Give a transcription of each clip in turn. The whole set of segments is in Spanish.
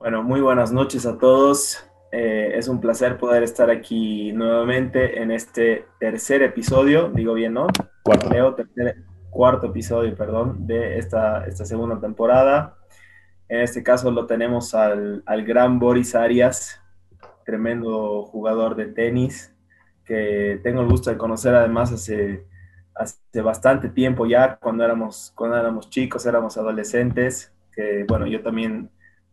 Bueno, muy buenas noches a todos. Eh, es un placer poder estar aquí nuevamente en este tercer episodio, digo bien, ¿no? Cuarto. Leo, tercer, cuarto episodio, perdón, de esta, esta segunda temporada. En este caso lo tenemos al, al gran Boris Arias, tremendo jugador de tenis, que tengo el gusto de conocer además hace, hace bastante tiempo ya, cuando éramos, cuando éramos chicos, éramos adolescentes, que bueno, yo también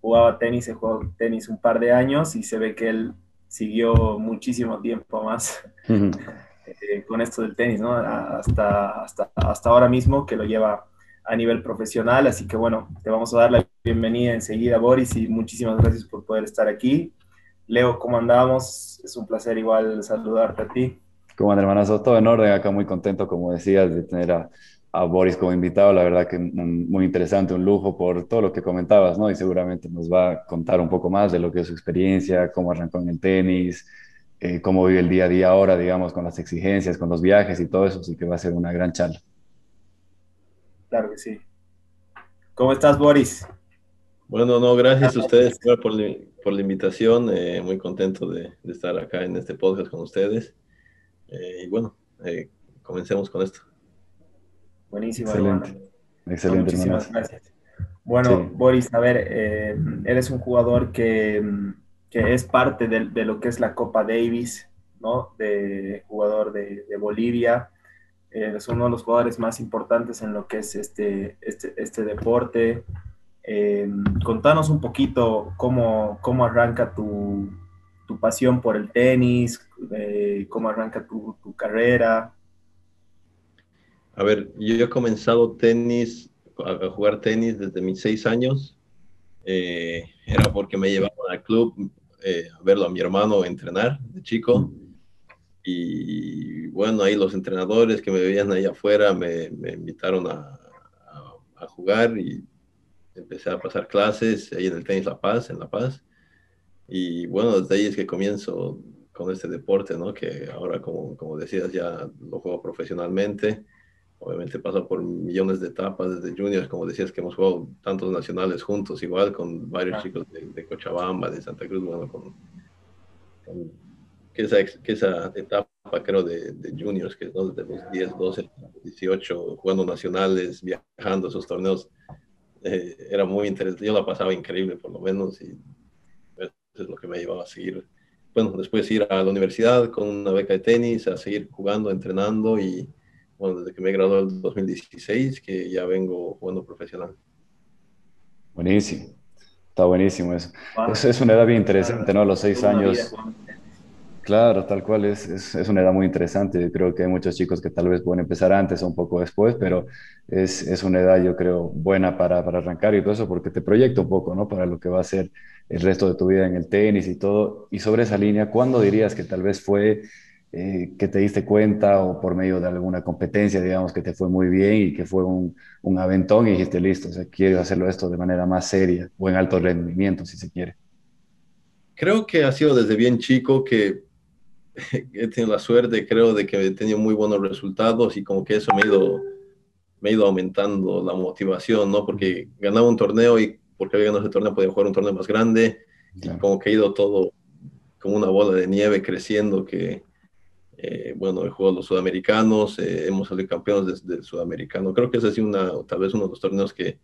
jugaba tenis, he jugado tenis un par de años y se ve que él siguió muchísimo tiempo más eh, con esto del tenis, ¿no? Hasta, hasta, hasta ahora mismo que lo lleva a nivel profesional, así que bueno, te vamos a dar la bienvenida enseguida, Boris, y muchísimas gracias por poder estar aquí. Leo, ¿cómo andamos? Es un placer igual saludarte a ti. ¿Cómo andan, hermanazo? Todo en orden, acá muy contento, como decías, de tener a, a Boris como invitado. La verdad que muy interesante, un lujo por todo lo que comentabas, ¿no? Y seguramente nos va a contar un poco más de lo que es su experiencia, cómo arrancó en el tenis, eh, cómo vive el día a día ahora, digamos, con las exigencias, con los viajes y todo eso. Así que va a ser una gran charla. Claro que sí. ¿Cómo estás, Boris? Bueno, no, gracias a ustedes por, por la invitación. Eh, muy contento de, de, estar acá en este podcast con ustedes. Eh, y bueno, eh, comencemos con esto. Buenísimo, Excelente. hermano. Excelente, Muchísimas gracias. Bueno, Sí. Boris, a ver, eh, eres un jugador que, que es parte de, de lo que es la Copa Davis, ¿no? De jugador de, de Bolivia. Eres uno de los jugadores más importantes en lo que es este, este, este deporte. Eh, contanos un poquito cómo, cómo arranca tu, tu pasión por el tenis, eh, cómo arranca tu, tu carrera. A ver, yo he comenzado tenis, a jugar tenis desde mis seis años. Eh, era porque me llevaban al club eh, a verlo a mi hermano entrenar de chico. Y bueno, ahí los entrenadores que me veían ahí afuera me, me invitaron a, a, a jugar y empecé a pasar clases ahí en el Tenis La Paz, en La Paz. Y bueno, desde ahí es que comienzo con este deporte, ¿no? Que ahora, como, como decías, ya lo juego profesionalmente. Obviamente pasa por millones de etapas desde juniors, como decías, que hemos jugado tantos nacionales juntos, igual con varios Ah. chicos de, de Cochabamba, de Santa Cruz, bueno, con, con- que, esa, que esa etapa, creo, de, de juniors, que ¿no? desde los 10, 12, 18, jugando nacionales, viajando a esos torneos, eh, era muy interesante. Yo la pasaba increíble, por lo menos, y eso es lo que me llevaba a seguir. Bueno, después ir a la universidad con una beca de tenis, a seguir jugando, entrenando y, bueno, desde que me gradué en el 2016, que ya vengo jugando profesional. Buenísimo. Está buenísimo eso. Wow. Es, es una edad bien interesante, ¿no? Los seis años. Claro, tal cual, es, es, es una edad muy interesante. Yo creo que hay muchos chicos que tal vez pueden empezar antes o un poco después, pero es, es una edad, yo creo, buena para, para arrancar y todo eso, porque te proyecta un poco, ¿no? Para lo que va a ser el resto de tu vida en el tenis y todo. Y sobre esa línea, ¿cuándo dirías que tal vez fue eh, que te diste cuenta o por medio de alguna competencia, digamos, que te fue muy bien y que fue un, un aventón y dijiste, listo, o sea, quiero hacerlo esto de manera más seria o en alto rendimiento, si se quiere? Creo que ha sido desde bien chico que he tenido la suerte, creo, de que he tenido muy buenos resultados y como que eso me ha ido, me ha ido aumentando la motivación, ¿no? Porque ganaba un torneo y porque había ganado ese torneo podía jugar un torneo más grande y Claro. como que ha ido todo como una bola de nieve creciendo que, eh, bueno, he jugado los sudamericanos, eh, hemos salido campeones del sudamericano. Creo que ese ha sido una, tal vez uno de los torneos que,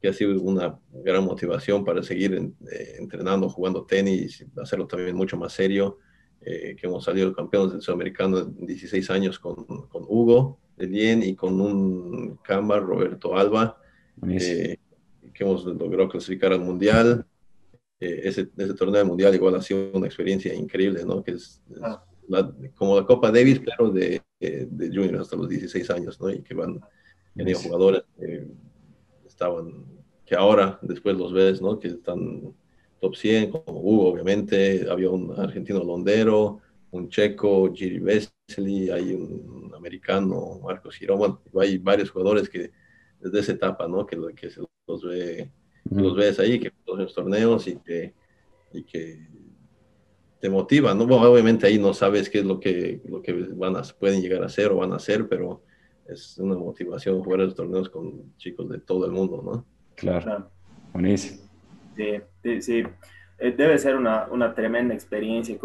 que ha sido una gran motivación para seguir en- eh, entrenando, jugando tenis, hacerlo también mucho más serio. eh, que hemos salido campeones del sudamericano en 16 años con, con Hugo de Lien y con un Camba, Roberto Alba, eh, que hemos logrado clasificar al mundial. Eh, ese, ese torneo mundial igual ha sido una experiencia increíble, ¿no? Que es, es Ah. La- como la Copa Davis, pero de, eh, de juniors hasta los 16 años, ¿no? Y que van, Buenísimo. jugadores que estaban, que ahora después los ves, ¿no? Que están top 100, como Hugo, obviamente, había un argentino Londero, un checo, Giri Vesely, hay un americano, Marcos Girón, bueno, hay varios jugadores que desde esa etapa, ¿no? Que, que se los ve, que los ves ahí, que juegan los torneos y que, y que te motivan, ¿no? Bueno, obviamente ahí no sabes qué es lo que, lo que van a, pueden llegar a hacer o van a hacer, pero es una motivación jugar esos torneos con chicos de todo el mundo, ¿no? Claro, Claro. buenísimo. Sí, sí, sí. Eh, debe ser una, una tremenda experiencia